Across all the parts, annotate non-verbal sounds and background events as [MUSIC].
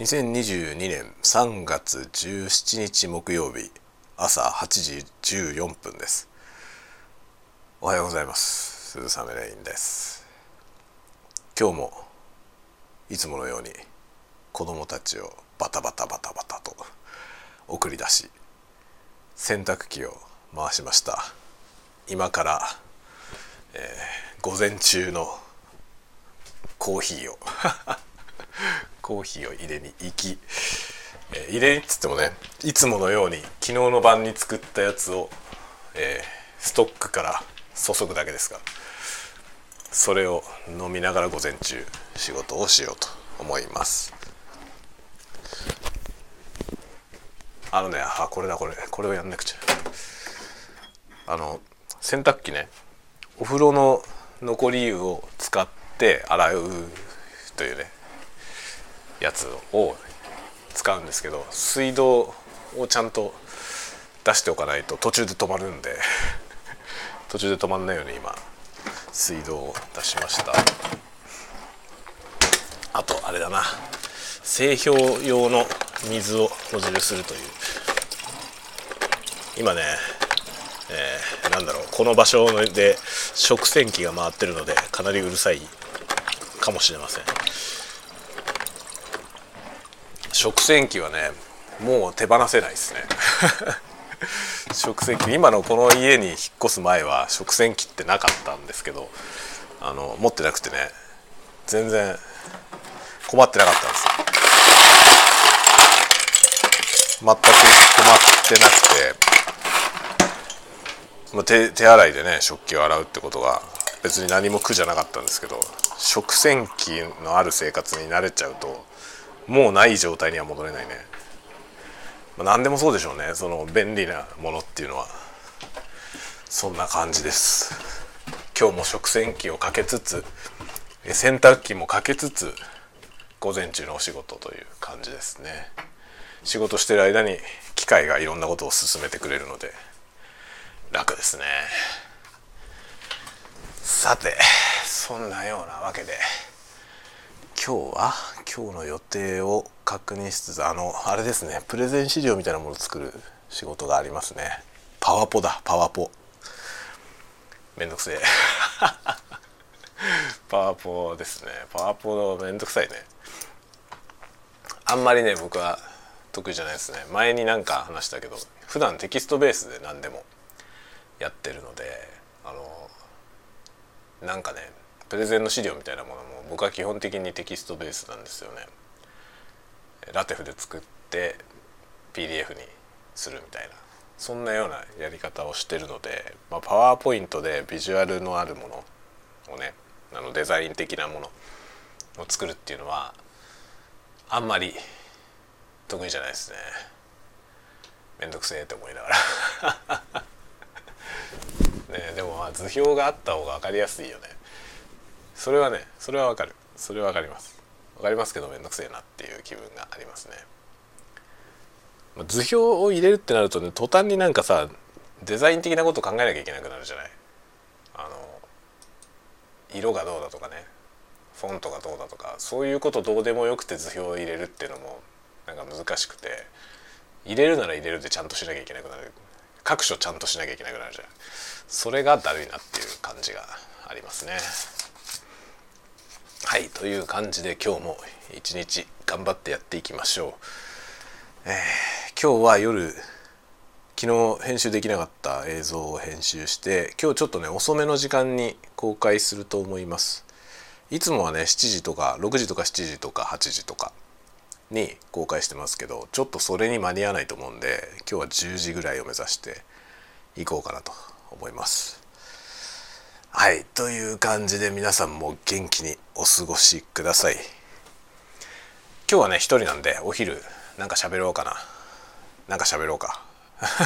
2022年3月17日木曜日朝8時14分です。おはようございます。鈴雨レインです。今日もいつものように子供たちをバタバタバタバタと送り出し洗濯機を回しました。今から、えー、午前中のコーヒーを。[LAUGHS] コーヒーを入れに行き、えー、入れにっつってもねいつものように昨日の晩に作ったやつを、えー、ストックから注ぐだけですがそれを飲みながら午前中仕事をしようと思います。あのねあこれだこれこれをやんなくちゃ。あの洗濯機ねお風呂の残り湯を使って洗うというねやつを使うんですけど水道をちゃんと出しておかないと途中で止まるんで [LAUGHS] 途中で止まんないように今水道を出しました。あとあれだな。製氷用の水を補充するという。今ね、えー、なんだろう。この場所で食洗機が回ってるのでかなりうるさいかもしれません。食洗機はねもう手放せないですね。[LAUGHS] 食洗機今のこの家に引っ越す前は食洗機ってなかったんですけどあの持ってなくてね全然困ってなかったんです全く困ってなくて、まあ、手手洗いでね食器を洗うってことが別に何も苦じゃなかったんですけど食洗機のある生活に慣れちゃうともうない状態には戻れないね、まあ、何でもそうでしょうね。その便利なものっていうのは。そんな感じです。今日も食洗機をかけつつ洗濯機もかけつつ午前中のお仕事という感じですね。仕事してる間に機械がいろんなことを進めてくれるので楽ですね。さてそんなようなわけで。今日は今日の予定を確認しつつあのあれですねプレゼン資料みたいなものを作る仕事がありますね。パワポだパワポ。めんどくせえ。[LAUGHS] パワポですね。パワポめんどくさいね。あんまりね僕は得意じゃないですね。前になんか話したけど普段テキストベースで何でもやってるのであのなんかねプレゼンの資料みたいなものも僕は基本的にテキストベースなんですよね。ラテフで作って PDF にするみたいなそんなようなやり方をしてるので、まあ、パワーポイントでビジュアルのあるものをねあのデザイン的なものを作るっていうのはあんまり得意じゃないですね。めんどくせえって思いながら [LAUGHS] ねでもまあ図表があった方が分かりやすいよね。それはねそれはわかる。それはわかります。わかりますけどめんどくせえなっていう気分がありますね。ま図表を入れるってなるとね途端になんかさデザイン的なこと考えなきゃいけなくなるじゃない。あの色がどうだとかね。フォントがどうだとか。そういうことどうでもよくて図表を入れるっていうのもなんか難しくて。入れるなら入れるでちゃんとしなきゃいけなくなる。各所ちゃんとしなきゃいけなくなるじゃないそれがだるいなっていう感じがありますね。はいという感じで今日も一日頑張ってやっていきましょう、えー、今日は夜昨日編集できなかった映像を編集して今日ちょっとね遅めの時間に公開すると思います。いつもはね7時とか6時とか7時とか8時とかに公開してますけどちょっとそれに間に合わないと思うんで今日は10時ぐらいを目指していこうかなと思います。はい。という感じで皆さんも元気にお過ごしください。今日はね一人なんでお昼なんか喋ろうかな。なんか喋ろうか。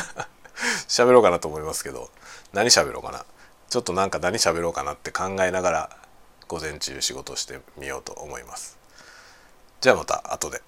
[LAUGHS] 喋ろうかなと思いますけど何喋ろうかな。ちょっとなんか何喋ろうかなって考えながら午前中仕事してみようと思います。じゃあまた後で。